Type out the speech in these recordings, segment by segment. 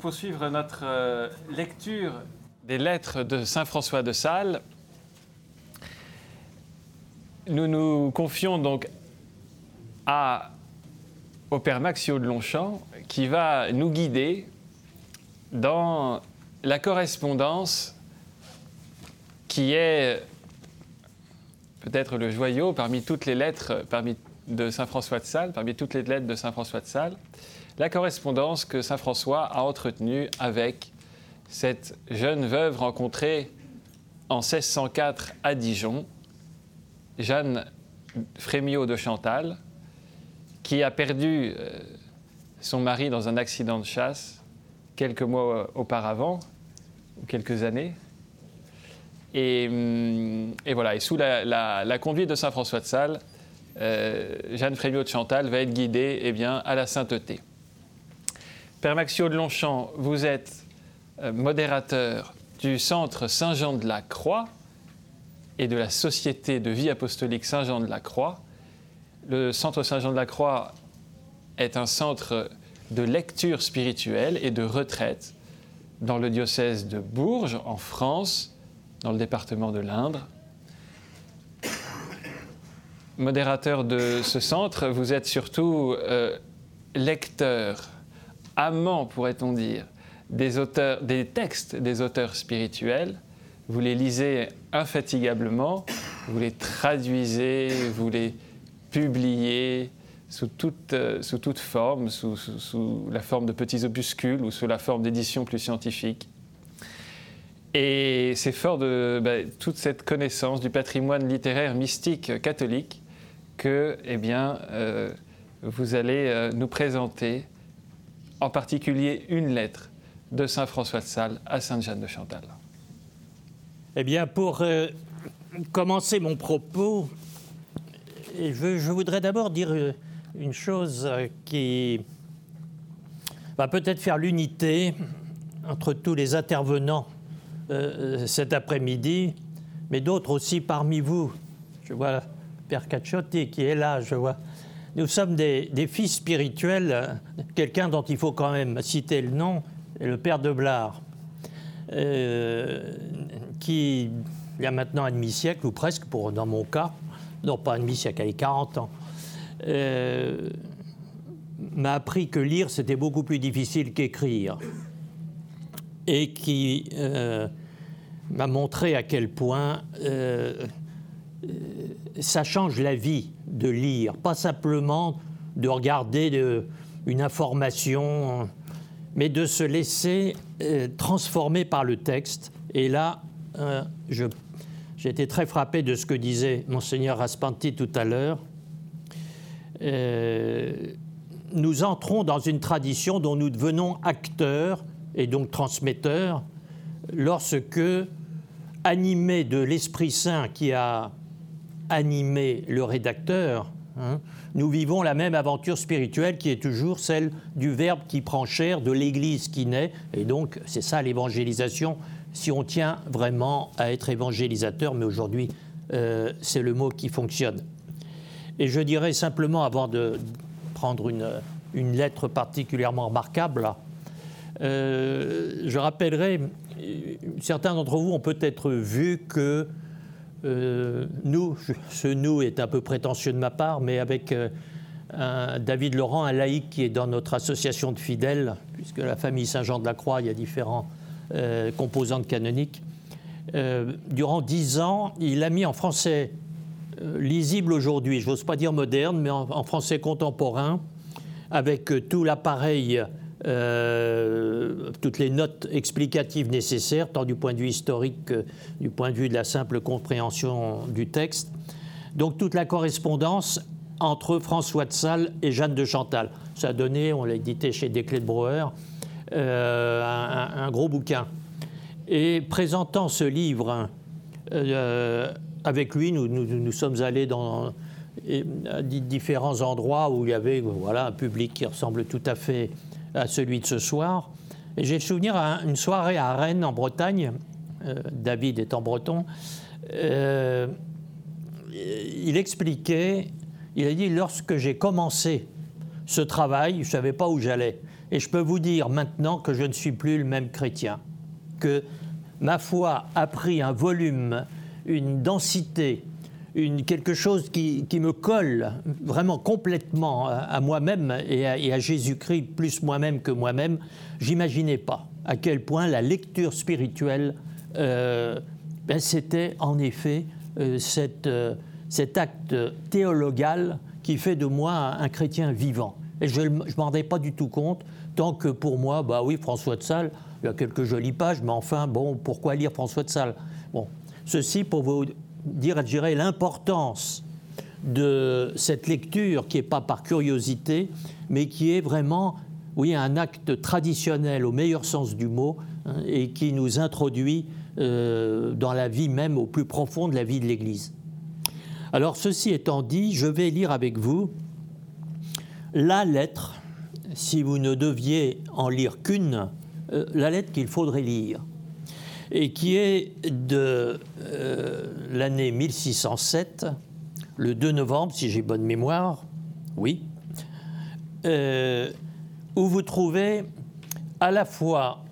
pour poursuivre notre euh, lecture des lettres de Saint François de Sales, nous nous confions donc au Père Maxio de Longchamp qui va nous guider dans la correspondance qui est peut-être le joyau parmi toutes les lettres parmi, de Saint François de Sales, parmi toutes les lettres de Saint François de Sales, la correspondance que Saint François a entretenue avec cette jeune veuve rencontrée en 1604 à Dijon, Jeanne Frémiot de Chantal, qui a perdu euh, son mari dans un accident de chasse quelques mois auparavant, ou quelques années. Et, hum, voilà, et sous la, conduite de Saint François de Sales, euh, Jeanne Frémiot de Chantal va être guidée eh bien, à la sainteté. Père Maxio de Longchamp, vous êtes euh, modérateur du Centre Saint-Jean de la Croix et de la Société de vie apostolique Saint-Jean de la Croix. Le Centre Saint-Jean de la Croix est un centre de lecture spirituelle et de retraite dans le diocèse de Bourges, en France, dans le département de l'Indre. Modérateur de ce centre, vous êtes surtout euh, lecteur amant, pourrait-on dire, des, auteurs, des textes des auteurs spirituels, vous les lisez infatigablement, vous les traduisez, vous les publiez sous toute, euh, sous toute forme, sous, sous, la forme de petits opuscules ou sous la forme d'éditions plus scientifiques. Et c'est fort de bah, toute cette connaissance du patrimoine littéraire mystique catholique que eh bien, euh, vous allez euh, nous présenter en particulier une lettre de Saint François de Sales à Sainte Jeanne de Chantal. Eh bien, pour euh, commencer mon propos, je, je voudrais d'abord dire euh, une chose euh, qui va peut-être faire l'unité entre tous les intervenants cet après-midi, mais d'autres aussi parmi vous. Je vois Père Cacciotti qui est là, je vois nous sommes des, fils spirituels. Quelqu'un dont il faut quand même citer le nom le père de Blard, euh, qui, il y a maintenant un demi-siècle, ou presque, pour, dans mon cas, non pas un demi-siècle, il 40 ans, euh, m'a appris que lire, c'était beaucoup plus difficile qu'écrire. Et qui euh, m'a montré à quel point ça change la vie de lire, pas simplement de regarder une information, mais de se laisser euh, transformer par le texte. Et là, euh, j'ai été très frappé de ce que disait monseigneur Raspanti tout à l'heure. Euh, nous entrons dans une tradition dont nous devenons acteurs et donc transmetteurs lorsque, animés de l'Esprit Saint qui a animer le rédacteur, hein, nous vivons la même aventure spirituelle qui est toujours celle du Verbe qui prend chair, de l'Église qui naît. Et donc, c'est ça l'évangélisation, si on tient vraiment à être évangélisateur, mais aujourd'hui, euh, c'est le mot qui fonctionne. Et je dirais simplement, avant de prendre une, une lettre particulièrement remarquable, euh, je rappellerai, certains d'entre vous ont peut-être vu que euh, nous, ce nous est un peu prétentieux de ma part, mais avec euh, David Laurent, un laïc qui est dans notre association de fidèles, puisque la famille Saint-Jean de la Croix, il y a différents euh, composantes canoniques. durant dix ans, il a mis en français lisible aujourd'hui, je n'ose pas dire moderne, mais en français contemporain, avec tout l'appareil euh, toutes les notes explicatives nécessaires, tant du point de vue historique que du point de vue de la simple compréhension du texte. Donc toute la correspondance entre François de Sales et Jeanne de Chantal. Ça a donné, on l'a édité chez Desclés de Brouwer, euh, un, gros bouquin. Et présentant ce livre, euh, avec lui, nous, sommes allés dans différents endroits où il y avait voilà, un public qui ressemble tout à fait à celui de ce soir. J'ai le souvenir d'une soirée à Rennes, en Bretagne. Euh, David étant breton. Euh, il expliquait, il a dit lorsque j'ai commencé ce travail, je ne savais pas où j'allais. Et je peux vous dire maintenant que je ne suis plus le même chrétien, que ma foi a pris un volume, une densité, une, quelque chose qui, me colle vraiment complètement à, moi-même et à, Jésus-Christ, plus moi-même que moi-même. J'imaginais pas à quel point la lecture spirituelle, euh, ben, c'était en effet euh, euh, cet acte théologal qui fait de moi un, chrétien vivant. Et je ne m'en rendais pas du tout compte, tant que pour moi, bah oui, François de Sales, il y a quelques jolies pages, mais enfin, bon, pourquoi lire François de Sales? Bon, ceci pour vous dire, je dirais, l'importance de cette lecture qui n'est pas par curiosité, mais qui est vraiment, oui, un acte traditionnel au meilleur sens du mot, hein, et qui nous introduit euh, dans la vie même au plus profond de la vie de l'Église. Alors, ceci étant dit, je vais lire avec vous la lettre, si vous ne deviez en lire qu'une, euh, la lettre qu'il faudrait lire, et qui est de euh, l'année 1607, le 2 novembre, si j'ai bonne mémoire, oui, euh, où vous trouvez à la fois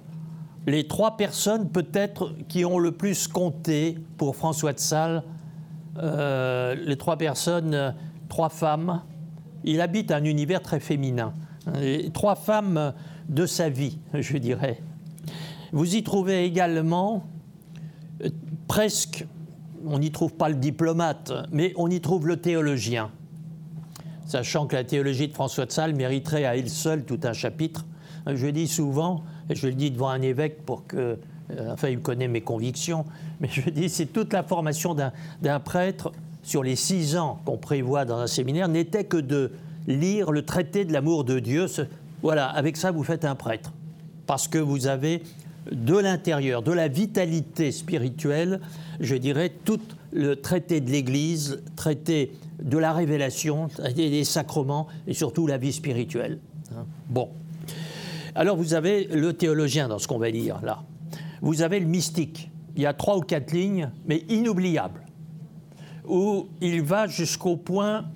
les trois personnes peut-être qui ont le plus compté pour François de Sales, les trois personnes, trois femmes, il habite un univers très féminin. trois femmes de sa vie, je dirais. Vous y trouvez également euh, presque, on n'y trouve pas le diplomate, mais on y trouve le théologien. Sachant que la théologie de François de Sales mériterait à elle seule tout un chapitre. Je dis souvent, et je le dis devant un évêque pour que, euh, enfin il connaît mes convictions, mais je dis c'est toute la formation d'un prêtre sur les six ans qu'on prévoit dans un séminaire n'était que de lire le traité de l'amour de Dieu. Voilà, avec ça, vous faites un prêtre. Parce que vous avez de l'intérieur, de la vitalité spirituelle, je dirais, tout le traité de l'Église, traité de la révélation, des sacrements et surtout la vie spirituelle. Hein. Bon. Alors vous avez le théologien dans ce qu'on va lire là. Vous avez le mystique. Il y a trois ou quatre lignes, mais inoubliables où il va jusqu'au point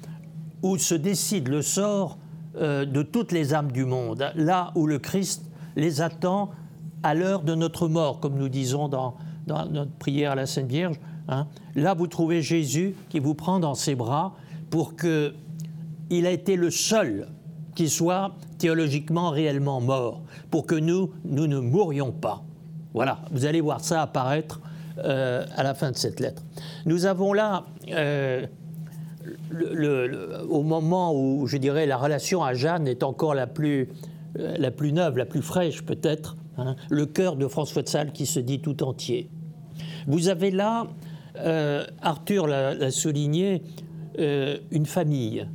où se décide le sort euh, de toutes les âmes du monde, là où le Christ les attend à l'heure de notre mort, comme nous disons dans, notre prière à la Sainte Vierge. Hein. Là, vous trouvez Jésus qui vous prend dans ses bras pour que il a été le seul qui soit théologiquement réellement mort, pour que nous, nous ne mourions pas. Voilà, vous allez voir ça apparaître euh, à la fin de cette lettre. Nous avons là, euh, au moment où, je dirais, la relation à Jeanne est encore la plus, euh, la plus neuve, la plus fraîche peut-être, hein, le cœur de François de Sales qui se dit tout entier. Vous avez là, Arthur l'a souligné, une famille.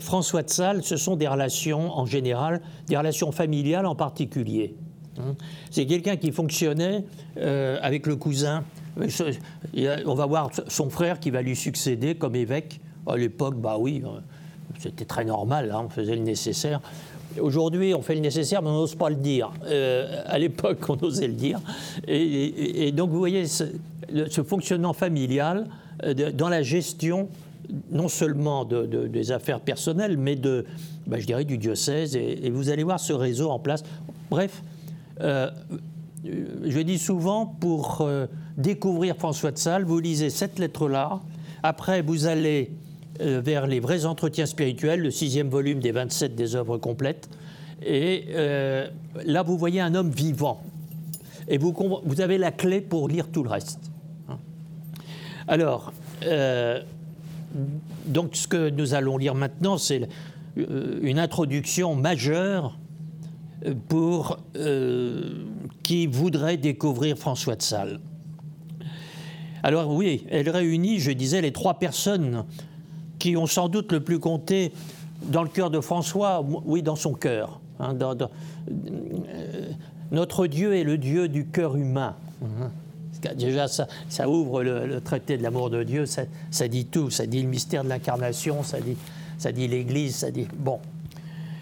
François de Sales, ce sont des relations en général, des relations familiales en particulier. Hein. C'est quelqu'un qui fonctionnait euh, avec le cousin. On va voir son frère qui va lui succéder comme évêque. À l'époque, bah oui, euh, c'était très normal, hein, on faisait le nécessaire. Aujourd'hui, on fait le nécessaire, mais on n'ose pas le dire. Euh, à l'époque, on osait le dire. Et, donc, vous voyez, ce, fonctionnement familial dans la gestion non seulement des affaires personnelles, mais de, bah, je dirais, du diocèse. Et, vous allez voir ce réseau en place. Bref, euh, je dis souvent, pour euh, découvrir François de Sales, vous lisez cette lettre-là. Après, vous allez euh, vers les vrais entretiens spirituels, le sixième volume des 27 des œuvres complètes. Et là, vous voyez un homme vivant. Et vous, avez la clé pour lire tout le reste. Alors, donc ce que nous allons lire maintenant, c'est une introduction majeure pour euh, qui voudrait découvrir François de Sales. Alors oui, elle réunit, je disais, les trois personnes qui ont sans doute le plus compté dans le cœur de François, oui, dans son cœur. Hein, euh, notre Dieu est le Dieu du cœur humain. Hein. Déjà, ça, ouvre le, traité de l'amour de Dieu, ça, ça, dit tout, ça dit le mystère de l'incarnation, ça dit, ça dit l'Église, ça dit... Bon,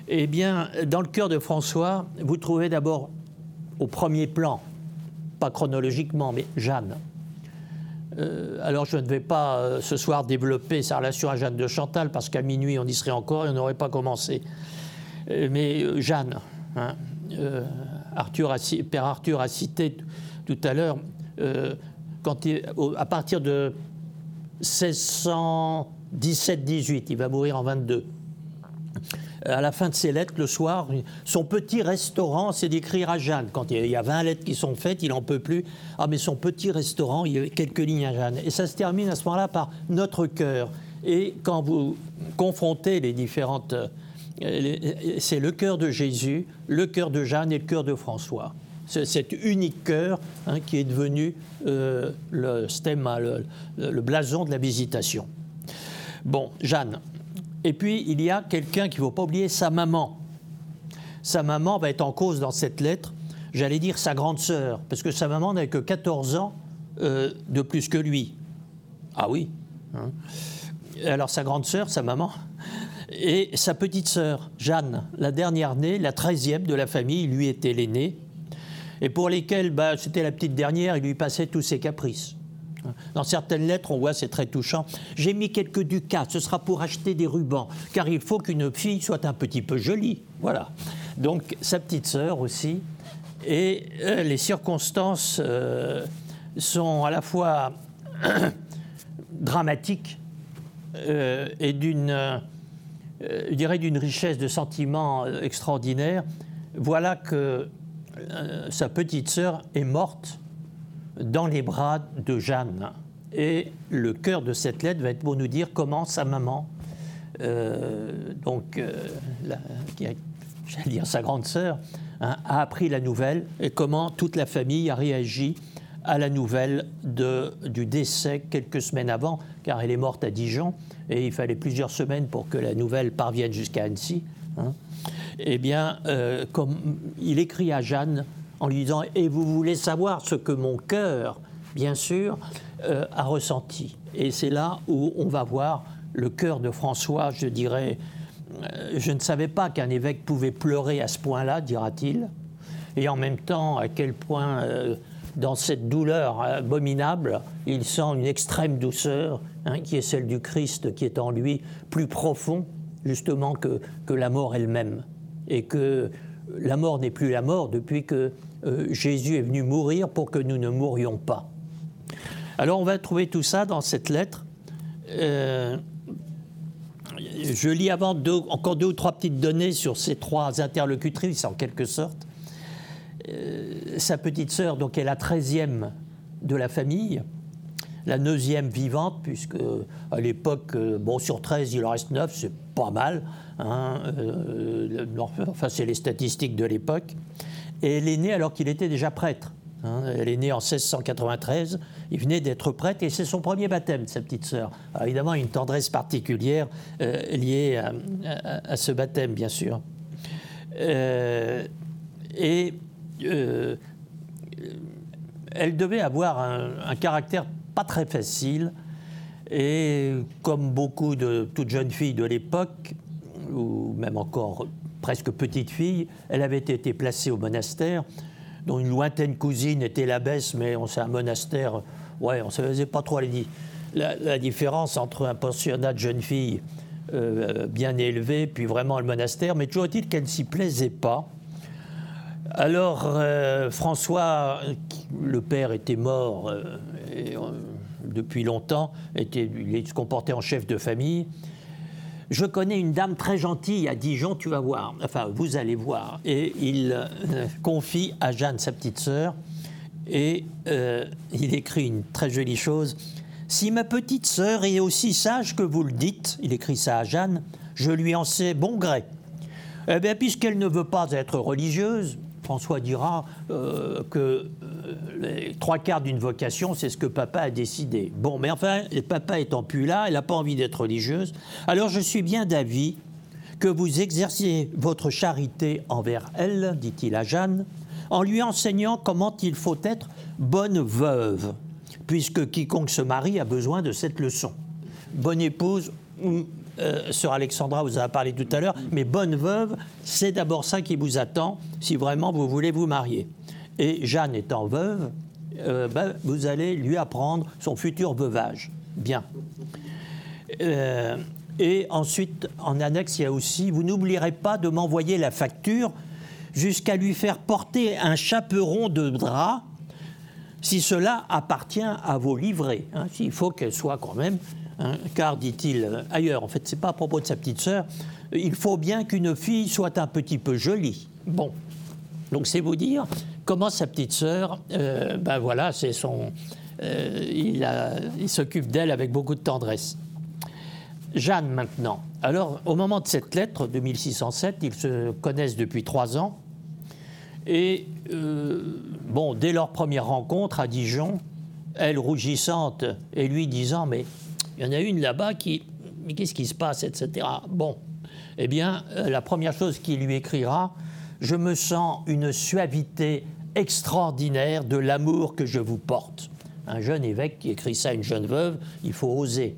eh bien, dans le cœur de François, vous trouvez d'abord au premier plan, pas chronologiquement, mais Jeanne. Euh, alors je ne vais pas euh, ce soir développer sa relation à Jeanne de Chantal, parce qu'à minuit on y serait encore et on n'aurait pas commencé. Euh, mais Jeanne, Hein. Père Arthur a cité tout à l'heure, à partir de 1617-18, il va mourir en 22 à la fin de ses lettres, le soir, son petit restaurant, c'est d'écrire à Jeanne. Quand il y a 20 lettres qui sont faites, il n'en peut plus. Ah, mais son petit restaurant, il y a quelques lignes à Jeanne. Et ça se termine à ce moment-là par notre cœur. Et quand vous confrontez les différentes. Euh, c'est le cœur de Jésus, le cœur de Jeanne et le cœur de François. Cet unique cœur hein, qui est devenu euh, le, le blason de la visitation. Bon, Jeanne, et puis, il y a quelqu'un qu'il ne faut pas oublier, sa maman. Sa maman va être en cause dans cette lettre, j'allais dire sa grande sœur, parce que sa maman n'avait que 14 ans euh, de plus que lui. Ah oui. Hein. Alors sa grande sœur, sa maman, et sa petite sœur, Jeanne, la dernière née, la treizième de la famille, lui était l'aînée, et pour lesquelles bah, c'était la petite dernière, il lui passait tous ses caprices. Dans certaines lettres, on voit, c'est très touchant. J'ai mis quelques ducats, ce sera pour acheter des rubans, car il faut qu'une fille soit un petit peu jolie. Voilà. Donc, sa petite sœur aussi. Et euh, les circonstances euh, sont à la fois dramatiques euh, et d'une, je dirais, d'une richesse de sentiments extraordinaire. Voilà que sa petite sœur est morte dans les bras de Jeanne. Et le cœur de cette lettre va être pour nous dire comment sa maman, euh, donc, euh, j'allais dire sa grande sœur, hein, a appris la nouvelle et comment toute la famille a réagi à la nouvelle de, du décès quelques semaines avant, car elle est morte à Dijon et il fallait plusieurs semaines pour que la nouvelle parvienne jusqu'à Annecy. Hein. Eh bien, euh, comme il écrit à Jeanne en lui disant Et vous voulez savoir ce que mon cœur, bien sûr, euh, a ressenti. Et c'est là où on va voir le cœur de François, je dirais. Euh, je ne savais pas qu'un évêque pouvait pleurer à ce point-là, dira-t-il. Et en même temps, à quel point, euh, dans cette douleur abominable, il sent une extrême douceur, hein, qui est celle du Christ, qui est en lui plus profond, justement, que, que la mort elle-même. Et que la mort n'est plus la mort depuis que euh, Jésus est venu mourir pour que nous ne mourions pas. Alors on va trouver tout ça dans cette lettre. Euh, je lis avant encore deux ou trois petites données sur ces trois interlocutrices en quelque sorte. Euh, sa petite sœur, donc, est la treizième de la famille, la neuvième vivante, puisque à l'époque, bon, sur 13, il en reste 9, c'est pas mal. Hein, enfin, c'est les statistiques de l'époque. Et elle est née alors qu'il était déjà prêtre. Hein. elle est née en 1693, il venait d'être prêtre et c'est son premier baptême, sa petite sœur. Alors évidemment, une tendresse particulière euh, liée à, ce baptême, bien sûr. Euh, et euh, elle devait avoir un, un, caractère pas très facile et comme beaucoup de toutes jeunes filles de l'époque, ou même encore presque petite fille, elle avait été placée au monastère, dont une lointaine cousine était l'abbesse, mais on sait un monastère, ouais, on ne faisait pas trop la, la, différence entre un pensionnat de jeunes filles euh, bien élevé, puis vraiment le monastère, mais toujours est-il qu'elle ne s'y plaisait pas. Alors, euh, François, le père était mort euh, depuis longtemps, était, il se comportait en chef de famille, je connais une dame très gentille à Dijon, tu vas voir. Enfin, vous allez voir. Et il euh, confie à Jeanne, sa petite sœur, et euh, il écrit une très jolie chose. Si ma petite sœur est aussi sage que vous le dites, il écrit ça à Jeanne, je lui en sais bon gré. Eh bien, puisqu'elle ne veut pas être religieuse, François dira euh, que les trois quarts d'une vocation, c'est ce que papa a décidé. Bon, mais enfin, papa étant plus là, elle n'a pas envie d'être religieuse. Alors je suis bien d'avis que vous exerciez votre charité envers elle, dit-il à Jeanne, en lui enseignant comment il faut être bonne veuve, puisque quiconque se marie a besoin de cette leçon. Bonne épouse, euh, Sœur Alexandra vous en a parlé tout à l'heure, mais bonne veuve, c'est d'abord ça qui vous attend si vraiment vous voulez vous marier. Et Jeanne étant veuve, euh, ben, vous allez lui apprendre son futur veuvage. Bien. Euh, et ensuite, en annexe, il y a aussi, vous n'oublierez pas de m'envoyer la facture jusqu'à lui faire porter un chaperon de drap, si cela appartient à vos livrées. Hein, il faut qu'elle soit quand même, hein, car, dit-il ailleurs, en fait, c'est pas à propos de sa petite sœur, il faut bien qu'une fille soit un petit peu jolie. Bon, donc c'est vous dire comment sa petite sœur, euh, ben voilà, c'est son, euh, il, s'occupe d'elle avec beaucoup de tendresse. Jeanne maintenant. Alors, au moment de cette lettre de 1607, ils se connaissent depuis trois ans. Et, euh, bon, dès leur première rencontre à Dijon, elle rougissante et lui disant Mais il y en a une là-bas qui. Mais qu'est-ce qui se passe, etc. Bon, eh bien, la première chose qu'il lui écrira Je me sens une suavité extraordinaire de l'amour que je vous porte. Un jeune évêque qui écrit ça à une jeune veuve, il faut oser.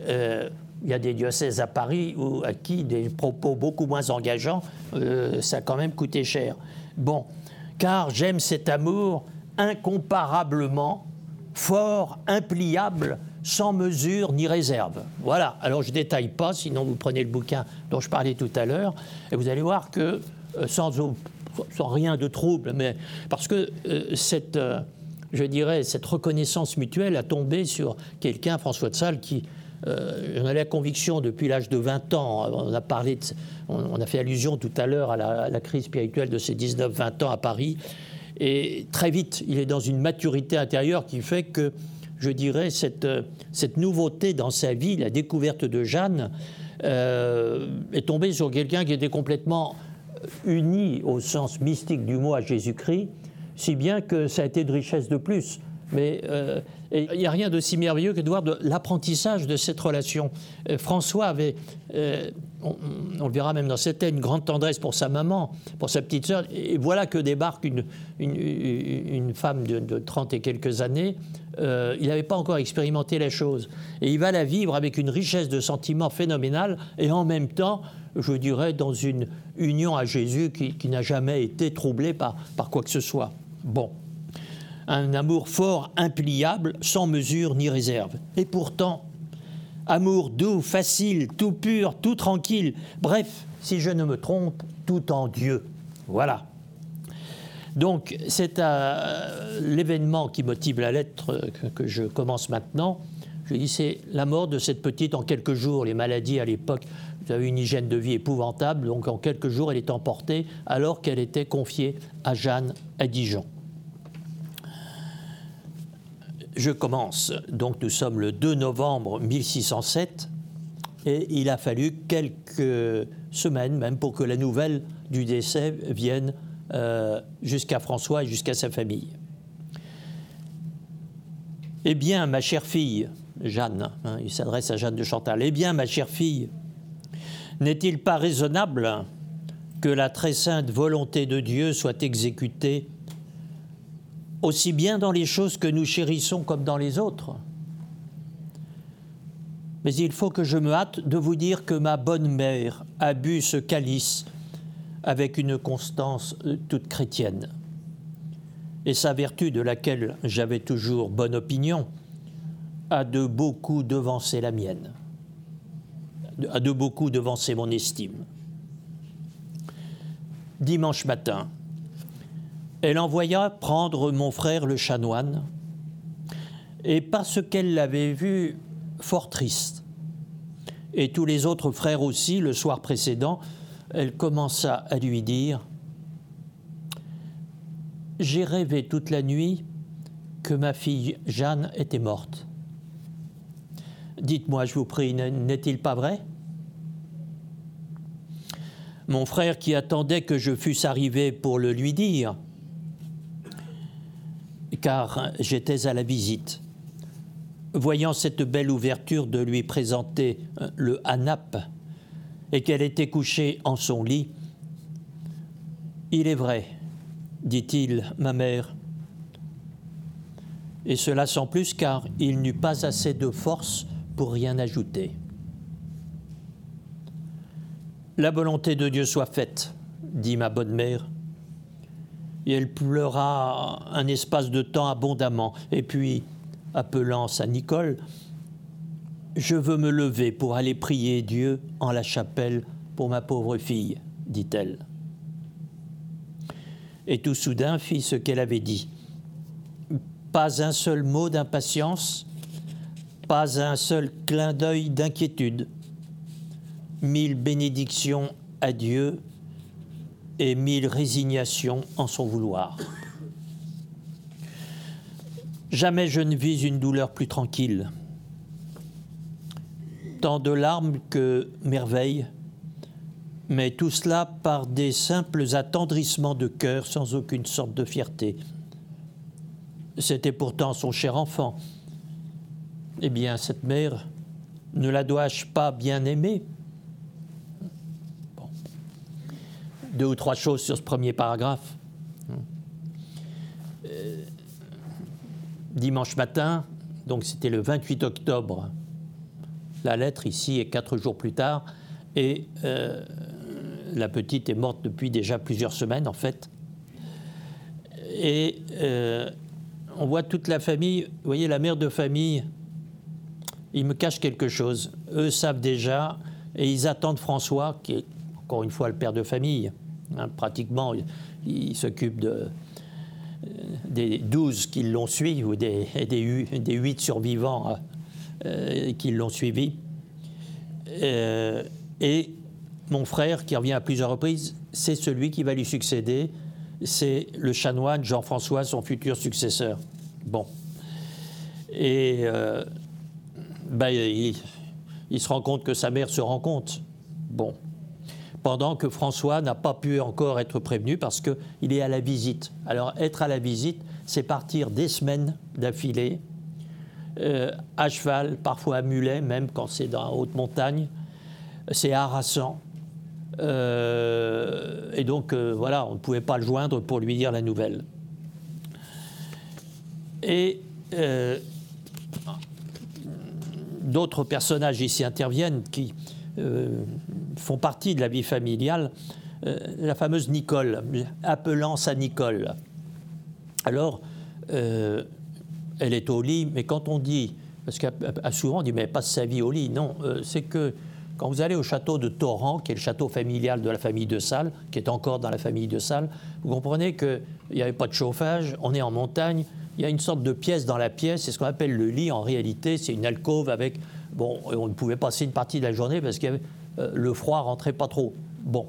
Euh, il y a des diocèses à Paris où, à qui des propos beaucoup moins engageants, euh, ça a quand même coûté cher. Bon, car j'aime cet amour incomparablement fort, impliable, sans mesure ni réserve. Voilà, alors je ne détaille pas, sinon vous prenez le bouquin dont je parlais tout à l'heure, et vous allez voir que, sans, sans, rien de trouble, mais parce que euh, cette, je dirais, cette reconnaissance mutuelle a tombé sur quelqu'un, François de Sales, qui euh, j'en ai la conviction depuis l'âge de 20 ans, on a, parlé on, a fait allusion tout à l'heure à, la, crise spirituelle de ses 19-20 ans à Paris, et très vite, il est dans une maturité intérieure qui fait que, je dirais, cette, cette nouveauté dans sa vie, la découverte de Jeanne, euh, est tombée sur quelqu'un qui était complètement uni au sens mystique du mot à Jésus-Christ, si bien que ça a été de richesse de plus. Mais euh, il n'y a rien de si merveilleux que de voir de l'apprentissage de cette relation. Euh, François avait, euh, on, le verra même dans cette une grande tendresse pour sa maman, pour sa petite sœur. Et voilà que débarque une, femme de, 30 et quelques années. il n'avait pas encore expérimenté la chose. Et il va la vivre avec une richesse de sentiments phénoménale et en même temps, je dirais, dans une union à Jésus qui, qui n'a jamais été troublée par, par quoi que ce soit. Bon un amour fort, impliable, sans mesure ni réserve. Et pourtant, amour doux, facile, tout pur, tout tranquille, bref, si je ne me trompe, tout en Dieu. Voilà. Donc, c'est euh, l'événement qui motive la lettre que, je commence maintenant. Je dis, c'est la mort de cette petite en quelques jours. Les maladies à l'époque, vous avez une hygiène de vie épouvantable, donc en quelques jours, elle est emportée alors qu'elle était confiée à Jeanne à Dijon. Je commence. Donc nous sommes le 2 novembre 1607 et il a fallu quelques semaines même pour que la nouvelle du décès vienne euh, jusqu'à François et jusqu'à sa famille. Eh bien, ma chère fille, Jeanne, hein, il s'adresse à Jeanne de Chantal, eh bien, ma chère fille, n'est-il pas raisonnable que la très sainte volonté de Dieu soit exécutée aussi bien dans les choses que nous chérissons comme dans les autres. Mais il faut que je me hâte de vous dire que ma bonne mère a bu ce calice avec une constance euh, toute chrétienne. Et sa vertu, de laquelle j'avais toujours bonne opinion, a de beaucoup devancé la mienne, a de beaucoup devancé mon estime. Dimanche matin, elle envoya prendre mon frère le chanoine, et parce qu'elle l'avait vu fort triste, et tous les autres frères aussi, le soir précédent, elle commença à lui dire J'ai rêvé toute la nuit que ma fille Jeanne était morte. Dites-moi, je vous prie, n'est-il pas vrai? Mon frère, qui attendait que je fusse arrivé pour le lui dire, car j'étais à la visite. Voyant cette belle ouverture de lui présenter euh, le hanap et qu'elle était couchée en son lit, il est vrai, dit-il, ma mère, et cela sans plus car il n'eut pas assez de force pour rien ajouter. La volonté de Dieu soit faite, dit ma bonne mère, et elle pleura un espace de temps abondamment. Et puis, appelant sa Nicole, Je veux me lever pour aller prier Dieu en la chapelle pour ma pauvre fille, dit-elle. et tout soudain fit ce qu'elle avait dit. Pas un seul mot d'impatience, pas un seul clin d'œil d'inquiétude. Mille bénédictions à Dieu et mille résignations en son vouloir. Jamais je ne vis une douleur plus tranquille. Tant de larmes que merveilles, mais tout cela par des simples attendrissements de cœur sans aucune sorte de fierté. C'était pourtant son cher enfant. Eh bien, cette mère, ne la dois-je pas bien aimer Deux ou trois choses sur ce premier paragraphe. Euh, dimanche matin, donc c'était le 28 octobre, la lettre ici est quatre jours plus tard, et euh, la petite est morte depuis déjà plusieurs semaines en fait. Et euh, on voit toute la famille, vous voyez la mère de famille, il me cache quelque chose. Eux savent déjà et ils attendent François, qui est encore une fois le père de famille. Hein, pratiquement, il, s'occupe euh, des 12 qui l'ont suivi, ou des, des, des 8 survivants euh, qui l'ont suivi. et mon frère, qui revient à plusieurs reprises, c'est celui qui va lui succéder. C'est le chanoine Jean-François, son futur successeur. Bon. Et euh, ben, il, se rend compte que sa mère se rend compte. Bon. Pendant que François n'a pas pu encore être prévenu parce qu'il est à la visite. Alors, être à la visite, c'est partir des semaines d'affilée, euh, à cheval, parfois à mulet, même quand c'est dans la haute montagne. C'est harassant. Euh, et donc, euh, voilà, on ne pouvait pas le joindre pour lui dire la nouvelle. Et d'autres personnages ici interviennent qui font partie de la vie familiale. la fameuse Nicole, appelant sa Nicole. Alors, elle est au lit, mais quand on dit, parce qu'à souvent on dit, mais passe sa vie au lit, non, c'est que quand vous allez au château de Torrent, qui est le château familial de la famille de Salles, qui est encore dans la famille de Salles, vous comprenez qu'il n'y avait pas de chauffage, on est en montagne, il y a une sorte de pièce dans la pièce, c'est ce qu'on appelle le lit. En réalité, c'est une alcôve avec. Bon, on ne pouvait passer une partie de la journée parce que euh, le froid rentrait pas trop. Bon.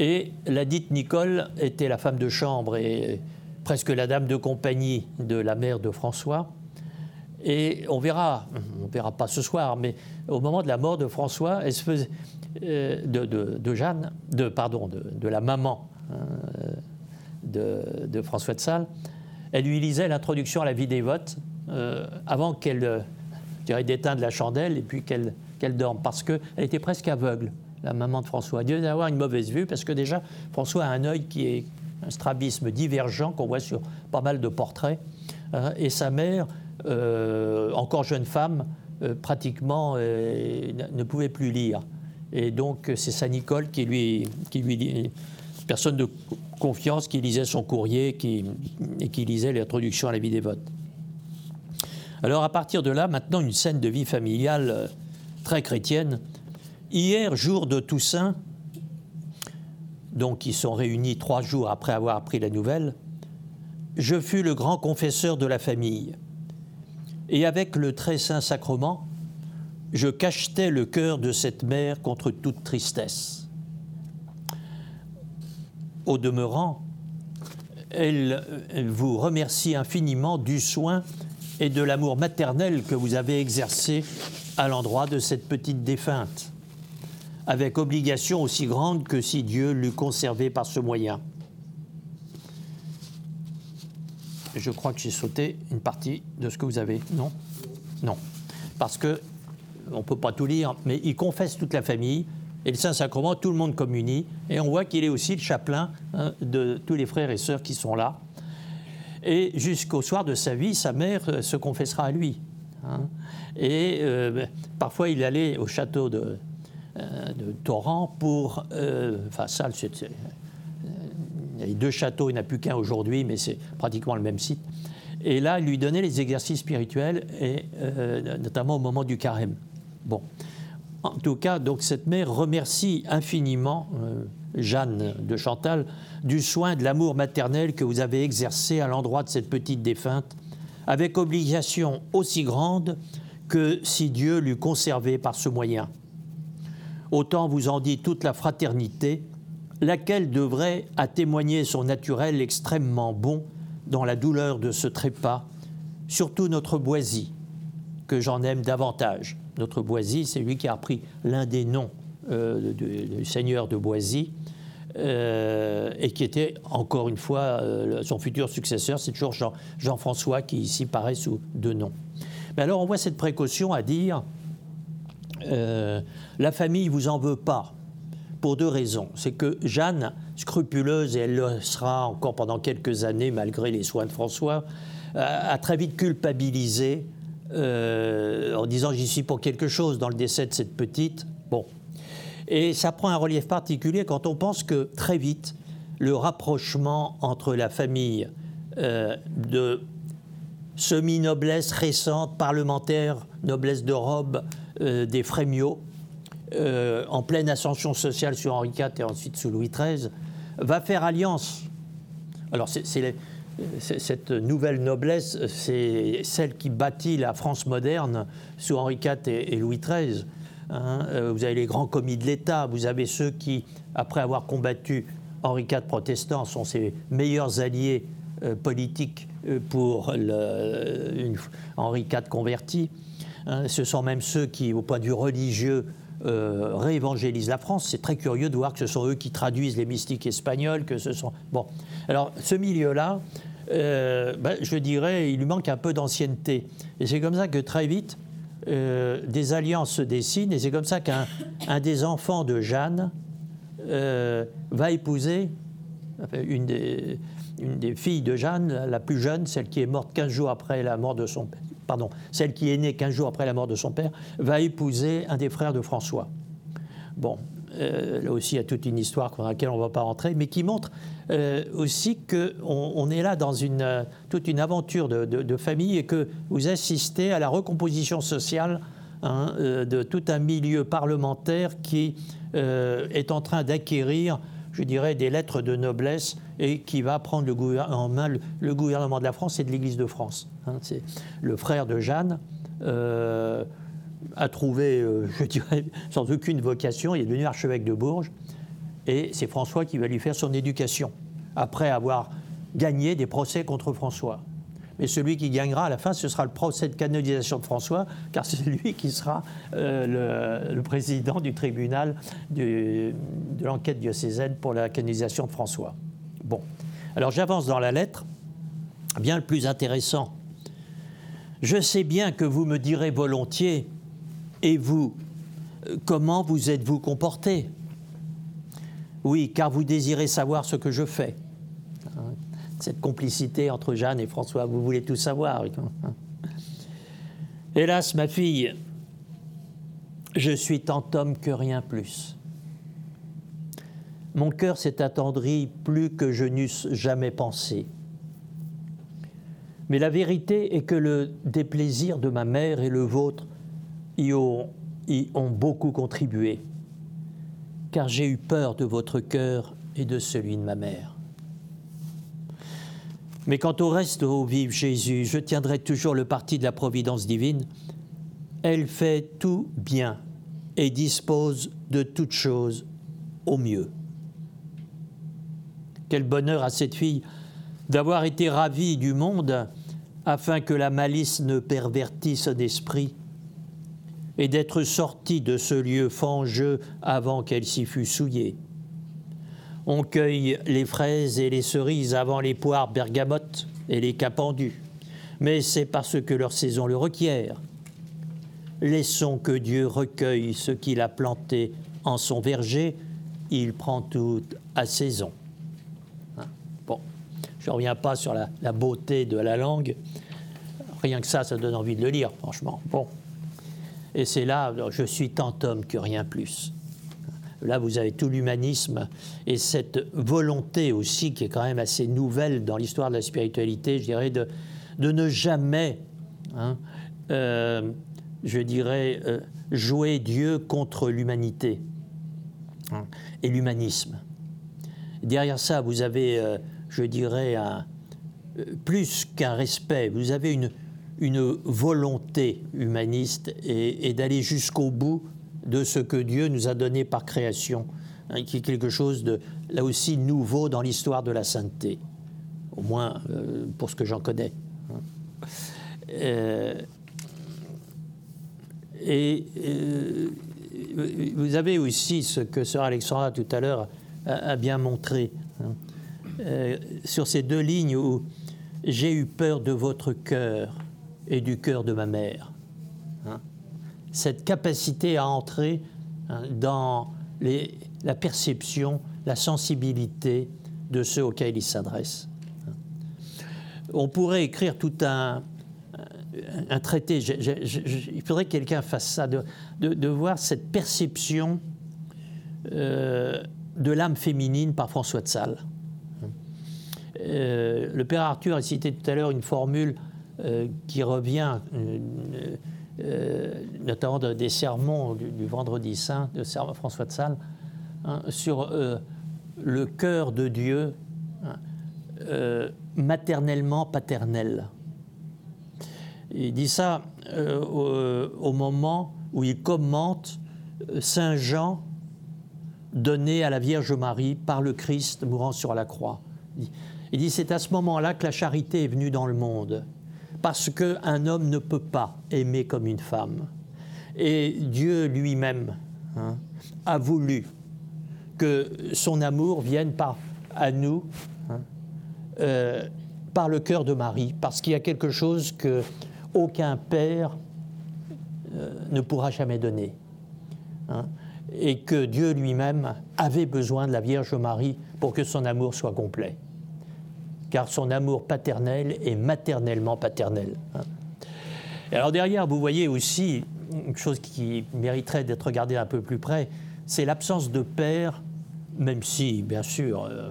Et la dite Nicole était la femme de chambre et presque la dame de compagnie de la mère de François. Et on verra, on verra pas ce soir, mais au moment de la mort de François, elle se faisait, euh, de, Jeanne, de, pardon, de, la maman hein, de, François de Sales, elle lui lisait l'introduction à la vie des votes euh, avant qu'elle, euh, d'éteindre la chandelle et puis qu'elle, qu'elle dorme, parce qu'elle était presque aveugle, la maman de François. Dieu d'avoir une mauvaise vue, parce que déjà, François a un œil qui est un strabisme divergent qu'on voit sur pas mal de portraits, hein, et sa mère euh, encore jeune femme, euh, pratiquement euh, ne pouvait plus lire. Et donc c'est sa Nicole qui lui, qui lui personne de confiance qui lisait son courrier et qui lisait l'introduction à la vie des votes. Alors à partir de là, maintenant une scène de vie familiale très chrétienne. Hier, jour de Toussaint, donc ils sont réunis trois jours après avoir appris la nouvelle, je fus le grand confesseur de la famille. Et avec le très saint sacrement, je cachetais le cœur de cette mère contre toute tristesse. Au demeurant, elle, vous remercie infiniment du soin et de l'amour maternel que vous avez exercé à l'endroit de cette petite défunte, avec obligation aussi grande que si Dieu l'eût conservée par ce moyen. je crois que j'ai sauté une partie de ce que vous avez. Non? Non. Parce que, on ne peut pas tout lire, mais il confesse toute la famille, et le Saint-Sacrement, tout le monde communie, et on voit qu'il est aussi le chaplain hein, de tous les frères et sœurs qui sont là. Et jusqu'au soir de sa vie, sa mère euh, se confessera à lui. Hein. Et euh, parfois, il allait au château de, euh, Torrent pour. enfin, ça, c'est il y a deux châteaux, il n'y en a plus qu'un aujourd'hui, mais c'est pratiquement le même site. Et là, il lui donnait les exercices spirituels, et, euh, notamment au moment du carême. Bon. En tout cas, donc cette mère remercie infiniment, euh, Jeanne de Chantal, du soin de l'amour maternel que vous avez exercé à l'endroit de cette petite défunte, avec obligation aussi grande que si Dieu l'eût conservé par ce moyen. Autant vous en dit toute la fraternité, laquelle devrait à témoigner son naturel extrêmement bon dans la douleur de ce trépas, surtout notre Boisy, que j'en aime davantage. Notre Boisy, c'est lui qui a repris l'un des noms euh, du, seigneur de Boisy, euh, et qui était encore une fois euh, son futur successeur, c'est toujours Jean, françois qui ici paraît sous deux noms. Mais alors on voit cette précaution à dire la famille vous en veut pas pour deux raisons. C'est que Jeanne, scrupuleuse, et elle le sera encore pendant quelques années malgré les soins de François, a très vite culpabilisé euh, en disant j'y suis pour quelque chose dans le décès de cette petite. Bon. Et ça prend un relief particulier quand on pense que très vite, le rapprochement entre la famille euh, de semi-noblesse récente, parlementaire, noblesse de robe euh, des Frémiaux, en pleine ascension sociale sur Henri IV et ensuite sous Louis XIII, va faire alliance. Alors, c'est cette nouvelle noblesse, c'est celle qui bâtit la France moderne sous Henri IV et, Louis XIII. Hein. Euh, vous avez les grands commis de l'État, vous avez ceux qui, après avoir combattu Henri IV protestant, sont ses meilleurs alliés euh, politiques euh, pour Henri IV converti. Hein. ce sont même ceux qui, au point de vue religieux, réévangélisent la France. C'est très curieux de voir que ce sont eux qui traduisent les mystiques espagnols, que ce sont... Bon, alors ce milieu-là, euh, ben, je dirais, il lui manque un peu d'ancienneté. Et c'est comme ça que très vite, euh, des alliances se dessinent, et c'est comme ça qu'un des enfants de Jeanne euh, va épouser une, des, une, des, filles de Jeanne, la plus jeune, celle qui est morte 15 jours après la mort de son père, celle qui est née 15 jours après la mort de son père, va épouser un des frères de François. Bon, là aussi, il y a toute une histoire dans laquelle on ne va pas rentrer, mais qui montre euh, aussi qu'on on est là dans une, euh, toute une aventure de, famille et que vous assistez à la recomposition sociale hein, euh, de tout un milieu parlementaire qui est en train d'acquérir, je dirais, des lettres de noblesse et qui va prendre le en main le, gouvernement de la France et de l'Église de France. Hein. C'est le frère de Jeanne a trouvé, je dirais, sans aucune vocation, il est devenu archevêque de Bourges et c'est François qui va lui faire son éducation, après avoir gagné des procès contre François. Mais celui qui gagnera à la fin, ce sera le procès de canonisation de François, car c'est lui qui sera euh, le, président du tribunal de l'enquête diocésaine pour la canonisation de François. Bon, alors j'avance dans la lettre. Bien le plus intéressant. Je sais bien que vous me direz volontiers, et vous, euh, comment vous êtes-vous comporté? Oui, car vous désirez savoir ce que je fais. Cette complicité entre Jeanne et François, vous voulez tout savoir. Hélas, ma fille, je suis tant homme que rien plus. Mon cœur s'est attendri plus que je n'eusse jamais pensé. Mais la vérité est que le déplaisir de ma mère et le vôtre y ont, y ont beaucoup contribué car j'ai eu peur de votre cœur et de celui de ma mère. Mais quant au reste, ô vive Jésus, je tiendrai toujours le parti de la providence divine. Elle fait tout bien et dispose de toutes choses au mieux. Quel bonheur à cette fille d'avoir été ravie du monde afin que la malice ne pervertisse son esprit et d'être sortie de ce lieu fangeux avant qu'elle s'y fût souillée. On cueille les fraises et les cerises avant les poires bergamotes et les capendus, mais c'est parce que leur saison le requiert. Laissons que Dieu recueille ce qu'il a planté en son verger, il prend tout à saison. Hein? Bon, je ne reviens pas sur la, la beauté de la langue, rien que ça, ça donne envie de le lire, franchement. Bon. Et c'est là, je suis tant homme que rien plus. Là, vous avez tout l'humanisme et cette volonté aussi qui est quand même assez nouvelle dans l'histoire de la spiritualité, je dirais, de, ne jamais, hein, euh, je dirais, euh, jouer Dieu contre l'humanité hein, et l'humanisme. Derrière ça, vous avez, euh, je dirais, plus qu'un respect, vous avez une, volonté humaniste et d'aller jusqu'au bout de ce que Dieu nous a donné par création, hein, qui est quelque chose de, là aussi, nouveau dans l'histoire de la sainteté, au moins euh, pour ce que j'en connais. hein. Euh, et euh, vous avez aussi ce que Sœur Alexandra tout à l'heure a, bien montré, hein. Sur ces deux lignes où j'ai eu peur de votre cœur et du cœur de ma mère. Cette capacité à entrer hein, dans la perception, la sensibilité de ceux auxquels il s'adresse. On pourrait écrire tout un, traité, il faudrait que quelqu'un fasse ça, de voir cette perception euh, de l'âme féminine par François de Sales. Euh, le père Arthur a cité tout à l'heure une formule euh, qui revient, euh, notamment de- des sermons du, vendredi saint de François de Sales, hein, sur euh, le cœur de Dieu hein, euh, maternellement paternel. Il dit ça au, moment où il commente Saint Jean donné à la Vierge Marie par le Christ mourant sur la croix. Il dit c'est à ce moment-là que la charité est venue dans le monde, parce qu'un homme ne peut pas aimer comme une femme. Et Dieu lui-même hein, a voulu que son amour vienne par, à nous hein, euh, par le cœur de Marie, parce qu'il y a quelque chose que aucun père euh, ne pourra jamais donner. hein, et que Dieu lui-même avait besoin de la Vierge Marie pour que son amour soit complet. Car son amour paternel est maternellement paternel. hein. Et alors derrière, vous voyez aussi une chose qui mériterait d'être regardée un peu plus près, c'est l'absence de père, même si, bien sûr, euh,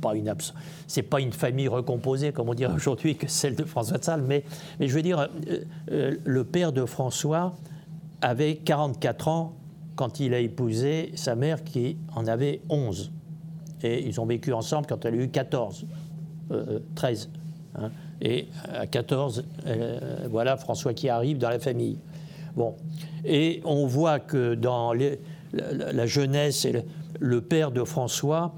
pas une abs- c'est pas une famille recomposée, comme on dirait aujourd'hui, que celle de François de Sales, mais, je veux dire, euh, euh, le père de François avait 44 ans quand il a épousé sa mère qui en avait 11. Et ils ont vécu ensemble quand elle a eu 14, euh, 13. hein. Et à 14, euh, voilà François qui arrive dans la famille. Bon. Et on voit que dans la, jeunesse le, père de François,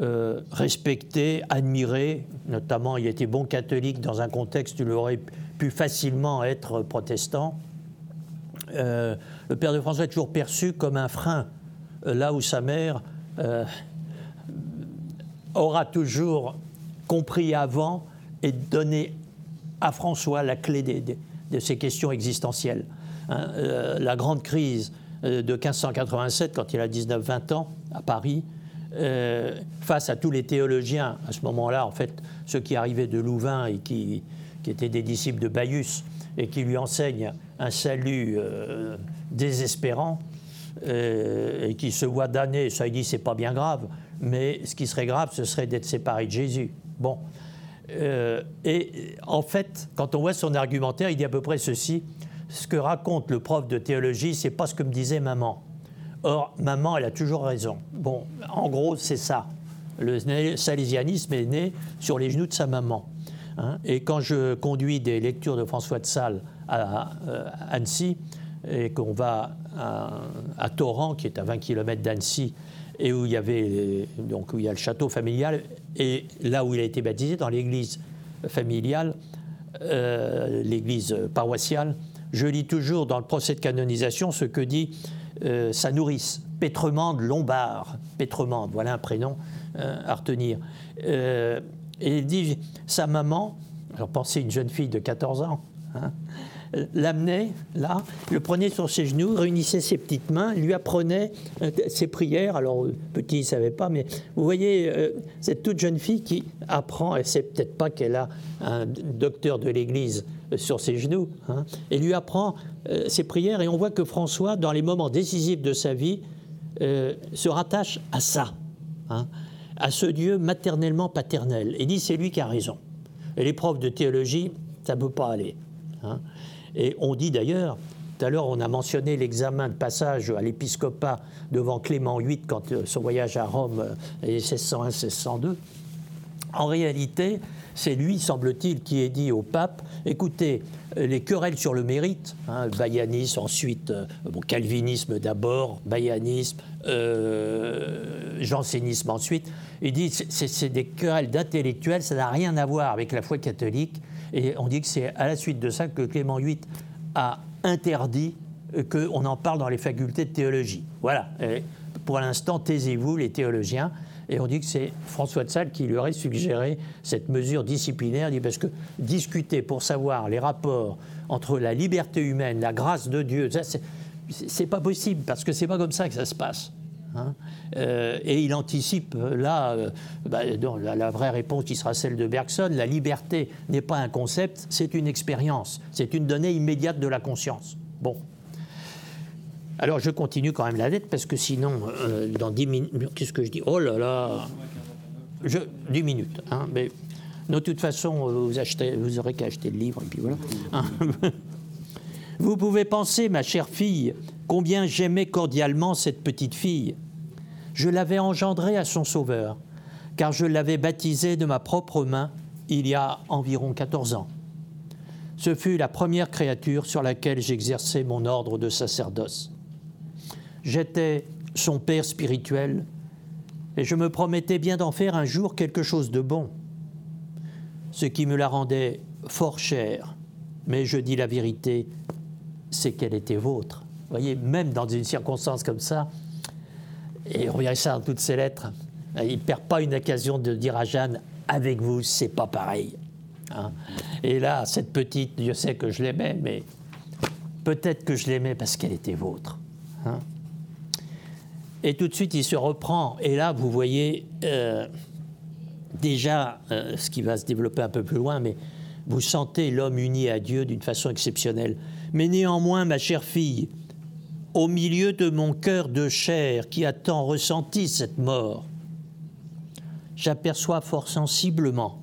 euh, respecté, admiré, notamment il était bon catholique dans un contexte où il aurait pu facilement être protestant. Euh, le père de François est toujours perçu comme un frein, euh, là où sa mère euh, aura toujours compris avant et donné à François la clé de ces questions existentielles. Hein, euh, la grande crise euh, de 1587, quand il a 19-20 ans, à Paris, euh, face à tous les théologiens, à ce moment-là, en fait, ceux qui arrivaient de Louvain et qui, étaient des disciples de Baius et qui lui enseignent un salut désespérant, et qui se voit damné, ça il dit c'est pas bien grave, mais ce qui serait grave, ce serait d'être séparé de Jésus. Bon. Euh, et en fait, quand on voit son argumentaire, il dit à peu près ceci ce que raconte le prof de théologie, c'est pas ce que me disait maman. Or, maman, elle a toujours raison. Bon, en gros, c'est ça. Le salésianisme est né sur les genoux de sa maman. hein. et quand je conduis des lectures de François de Sales à, euh, Annecy, et qu'on va à, à Torrent, qui est à 20 km d'Annecy, et où il y avait donc où il y a le château familial, et là où il a été baptisé, dans l'église familiale, euh, l'église paroissiale, je lis toujours dans le procès de canonisation ce que dit euh, sa nourrice, Pétremande Lombard. Pétremande, voilà un prénom euh, à retenir. Et il dit sa maman, alors pensez une jeune fille de 14 ans, hein, l'amenait là, le prenait sur ses genoux, réunissait ses petites mains, lui apprenait euh, ses prières. Alors, euh, petit, il ne savait pas, mais vous voyez, euh, cette toute jeune fille qui apprend, elle ne sait peut-être pas qu'elle a un docteur de l'Église sur ses genoux, hein, et lui apprend ses prières. Et on voit que François, dans les moments décisifs de sa vie, se rattache à ça, hein, à ce Dieu maternellement paternel. Et dit c'est lui qui a raison. Et les profs de théologie, ça ne peut pas aller. hein. Et on dit d'ailleurs, tout à l'heure, on a mentionné l'examen de passage à l'épiscopat devant Clément VIII quand son voyage à Rome est 1601-1602. En réalité, c'est lui, semble-t-il, qui est dit au pape écoutez, les querelles sur le mérite, hein, bayanisme, ensuite euh, calvinisme d'abord, bayanisme, euh, jansénisme ensuite. Il dit c'est des querelles d'intellectuels, ça n'a rien à voir avec la foi catholique. Et on dit que c'est à la suite de ça que Clément VIII a interdit qu'on en parle dans les facultés de théologie. Voilà. pour l'instant, taisez-vous, les théologiens. Et on dit que c'est François de Sales qui lui aurait suggéré cette mesure disciplinaire. dit parce que discuter pour savoir les rapports entre la liberté humaine, la grâce de Dieu, c'est pas possible parce que c'est pas comme ça que ça se passe. Hein. Euh, et il anticipe euh, là, euh, bah, la, vraie réponse qui sera celle de Bergson, la liberté n'est pas un concept, c'est une expérience, c'est une donnée immédiate de la conscience. Bon, alors je continue quand même la lettre parce que sinon, dans 10 minutes, qu'est-ce que je dis? Oh là là je, 10 minutes. Hein, mais de toute façon, vous aurez qu'à acheter le livre et puis voilà. Hein. vous pouvez penser, ma chère fille, combien j'aimais cordialement cette petite fille. Je l'avais engendrée à son sauveur, car je l'avais baptisée de ma propre main il y a environ 14 ans. Ce fut la première créature sur laquelle j'exerçais mon ordre de sacerdoce. J'étais son père spirituel et je me promettais bien d'en faire un jour quelque chose de bon, ce qui me la rendait fort chère. Mais je dis la vérité, c'est qu'elle était vôtre. Vous voyez, même dans une circonstance comme ça, et verrait ça dans toutes ces lettres, il ne perd pas une occasion de dire à Jeanne, avec vous, c'est pas pareil. Hein. et là, cette petite, je sais que je l'aimais, mais peut-être que je l'aimais parce qu'elle était vôtre. Hein. Et tout de suite, il se reprend. Et là, vous voyez euh, déjà euh, ce qui va se développer un peu plus loin, mais vous sentez l'homme uni à Dieu d'une façon exceptionnelle. Mais néanmoins, ma chère fille, au milieu de mon cœur de chair qui a tant ressenti cette mort, j'aperçois fort sensiblement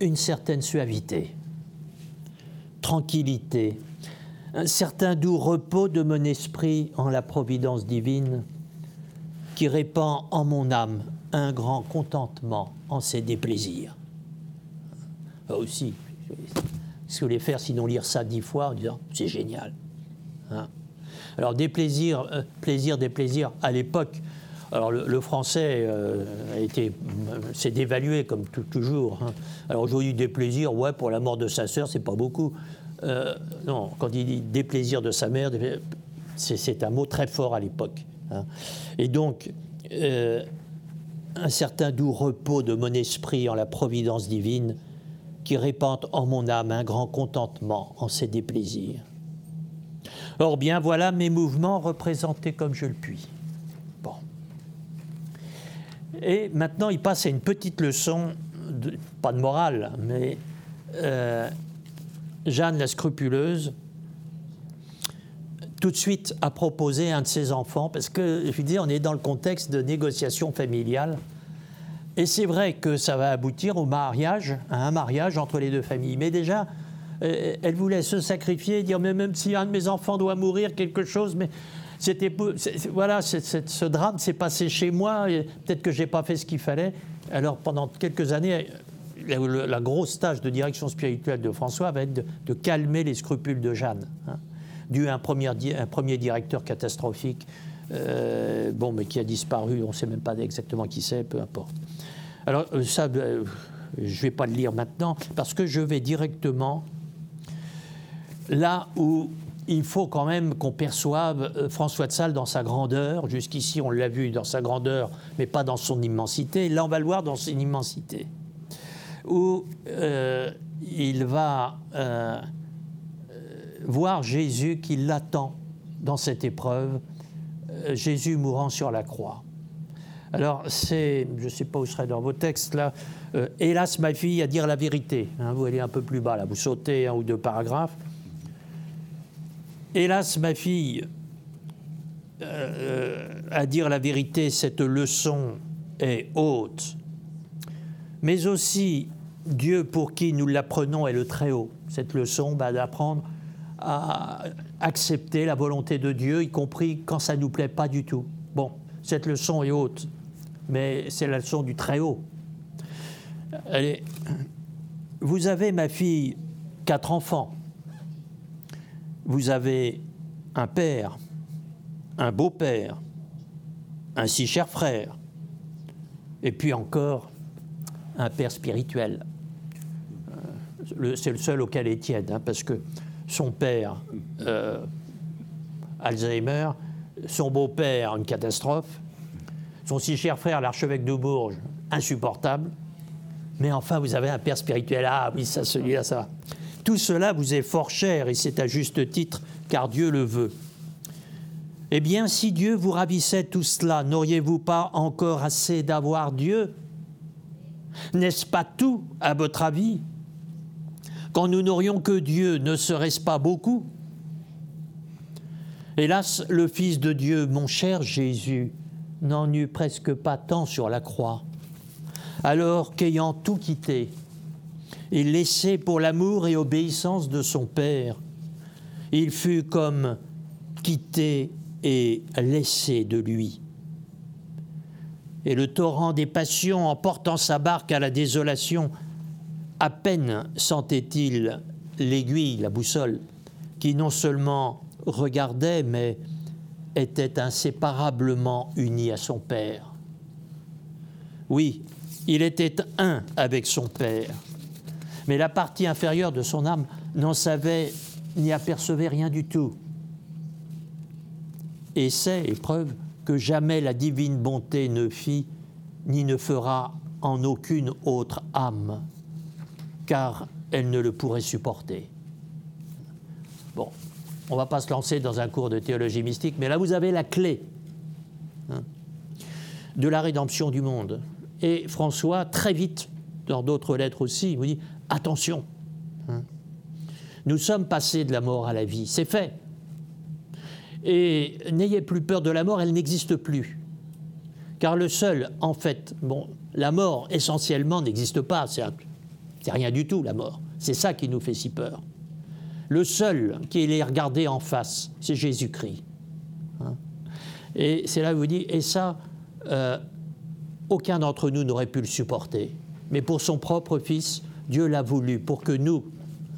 une certaine suavité, tranquillité, un certain doux repos de mon esprit en la providence divine, qui répand en mon âme un grand contentement en ses déplaisirs. Aussi, vous voulez faire sinon lire ça dix fois en disant c'est génial. Hein. alors des plaisirs, euh, plaisirs, des plaisirs à l'époque. Alors le, français euh, a été, s'est dévalué comme toujours. Hein. Alors aujourd'hui des plaisirs, ouais, pour la mort de sa sœur, c'est pas beaucoup. Euh, non, quand il dit déplaisir de sa mère, c'est un mot très fort à l'époque. Hein. Et donc, euh, un certain doux repos de mon esprit en la providence divine qui répand en mon âme un grand contentement en ses déplaisirs. Or bien, voilà mes mouvements représentés comme je le puis. Bon. Et maintenant, il passe à une petite leçon, pas de morale, mais euh, Jeanne la scrupuleuse, tout de suite a proposé un de ses enfants, parce que, je dire, on est dans le contexte de négociation familiale. Et c'est vrai que ça va aboutir au mariage, à un mariage entre les deux familles. Mais déjà, elle voulait se sacrifier, dire mais même si un de mes enfants doit mourir, quelque chose, mais c'était voilà, ce drame s'est passé chez moi. Peut-être que j'ai pas fait ce qu'il fallait. Alors pendant quelques années, la, grosse tâche de direction spirituelle de François va être de, calmer les scrupules de Jeanne, hein, dû à un premier, un premier directeur catastrophique, euh, bon, mais qui a disparu, on ne sait même pas exactement qui c'est, peu importe. Alors euh, ça, euh, je ne vais pas le lire maintenant, parce que je vais directement là où il faut quand même qu'on perçoive François de Sales dans sa grandeur. Jusqu'ici, on l'a vu dans sa grandeur, mais pas dans son immensité. Là, on va le voir dans son immensité où euh, il va euh, voir Jésus qui l'attend dans cette épreuve, euh, Jésus mourant sur la croix. Alors, c'est, je ne sais pas où serait dans vos textes là, hélas ma fille, à dire la vérité. Hein, vous allez un peu plus bas là, vous sautez un ou deux paragraphes. Hélas ma fille, à dire la vérité, cette leçon est haute mais aussi Dieu pour qui nous l'apprenons est le Très-Haut. Cette leçon d'apprendre à accepter la volonté de Dieu, y compris quand ça ne nous plaît pas du tout. Bon, cette leçon est haute, mais c'est la leçon du très haut. Allez, vous avez, ma fille, quatre enfants. Vous avez un père, un beau-père, un si cher frère, et puis encore un père spirituel. Euh, c'est le seul auquel est tiède, hein, parce que son père, euh, Alzheimer, son beau-père, une catastrophe, son si cher frère, l'archevêque de Bourges, insupportable, mais enfin vous avez un père spirituel, ah oui, ça, celui-là, ça va. Tout cela vous est fort cher, et c'est à juste titre, car Dieu le veut. Eh bien, si Dieu vous ravissait tout cela, n'auriez-vous pas encore assez d'avoir Dieu? N'est-ce pas tout, à votre avis? Quand nous n'aurions que Dieu, ne serait-ce pas beaucoup? Hélas, le Fils de Dieu, mon cher Jésus, n'en eut presque pas tant sur la croix. Alors qu'ayant tout quitté, il laissait pour l'amour et obéissance de son Père, il fut comme quitté et laissé de lui. Et le torrent des passions emportant sa barque à la désolation, à peine sentait-il l'aiguille, la boussole, qui non seulement regardait, mais était inséparablement uni à son Père. Oui, il était un avec son Père, mais la partie inférieure de son âme n'en savait ni apercevait rien du tout et c'est, épreuve, que jamais la divine bonté ne fit ni ne fera en aucune autre âme, car elle ne le pourrait supporter. Bon, on ne va pas se lancer dans un cours de théologie mystique, mais là vous avez la clé hein, de la rédemption du monde. Et François, très vite, dans d'autres lettres aussi, il vous dit attention, hein, nous sommes passés de la mort à la vie, c'est fait. Et n'ayez plus peur de la mort, elle n'existe plus. Car le seul, en fait, bon, la mort essentiellement n'existe pas, c'est rien du tout la mort. C'est ça qui nous fait si peur. Le seul qui est regardé en face, c'est Jésus-Christ. Hein. et c'est là où vous dites, et ça, euh, aucun d'entre nous n'aurait pu le supporter. Mais pour son propre Fils, Dieu l'a voulu, pour que nous,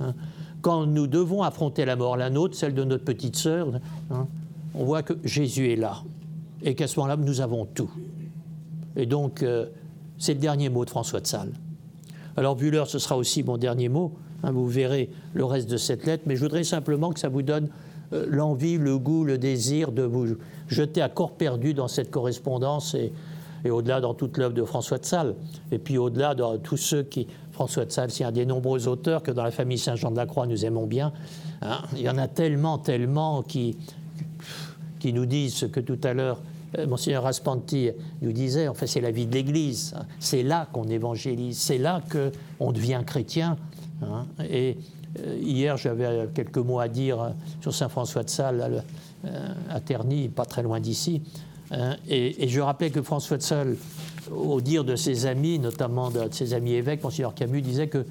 hein, quand nous devons affronter la mort, la nôtre, celle de notre petite sœur, hein, on voit que Jésus est là. Et qu'à ce moment-là, nous avons tout. Et donc, euh, c'est le dernier mot de François de Sales. Alors, vu l'heure, ce sera aussi mon dernier mot. Hein, vous verrez le reste de cette lettre. Mais je voudrais simplement que ça vous donne euh, l'envie, le goût, le désir de vous jeter à corps perdu dans cette correspondance et, et au-delà dans toute l'œuvre de François de Sales. Et puis au-delà de tous ceux qui, François de Sales, c'est un des nombreux auteurs que dans la famille Saint-Jean de la Croix nous aimons bien. Hein. Il y en a tellement, tellement qui, qui nous disent ce que tout à l'heure euh, Monseigneur Raspanti nous disait, en fait, c'est la vie de l'Église. C'est là qu'on évangélise, c'est là qu'on devient chrétien. Hein. Et euh, hier, j'avais quelques mots à dire sur Saint François de Sales à Terny, pas très loin d'ici. Hein. Et, je rappelais que François de Sales au dire de ses amis, notamment de, ses amis évêques, Monseigneur Camus disait que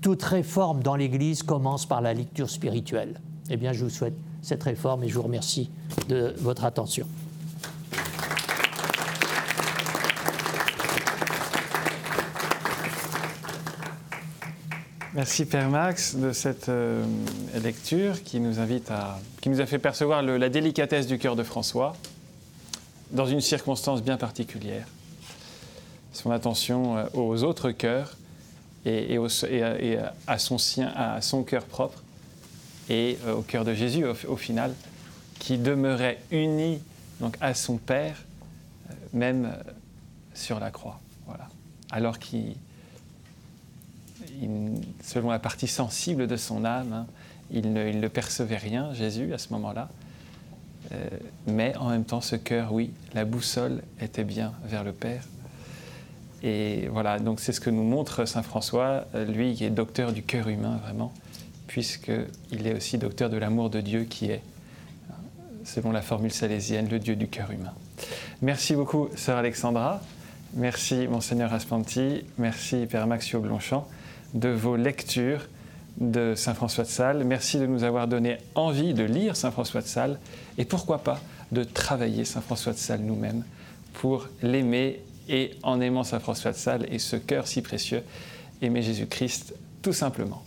toute réforme dans l'Église commence par la lecture spirituelle. Eh bien, je vous souhaite cette réforme et je vous remercie de votre attention. Merci Père Max de cette euh, lecture qui nous invite à, qui nous a fait percevoir la délicatesse du cœur de François dans une circonstance bien particulière son attention euh, aux autres cœurs et, à, son cœur propre et euh, au cœur de Jésus au, final, qui demeurait uni donc à son Père, euh, même sur la croix. Voilà. Alors qu'il, selon la partie sensible de son âme, hein, il, ne, percevait rien, Jésus, à ce moment-là. Mais en même temps, ce cœur, oui, la boussole était bien vers le Père. Et voilà, donc c'est ce que nous montre Saint François, euh, lui qui est docteur du cœur humain vraiment, puisqu'il est aussi docteur de l'amour de Dieu qui est, selon la formule salésienne, le Dieu du cœur humain. Merci beaucoup, Sœur Alexandra. Merci, Monseigneur Aspanti. Merci, Père Maxio Blanchamp, de vos lectures de Saint François de Sales. Merci de nous avoir donné envie de lire Saint François de Sales et pourquoi pas de travailler Saint François de Sales nous-mêmes pour l'aimer et en aimant Saint François de Sales et ce cœur si précieux, aimer Jésus-Christ tout simplement.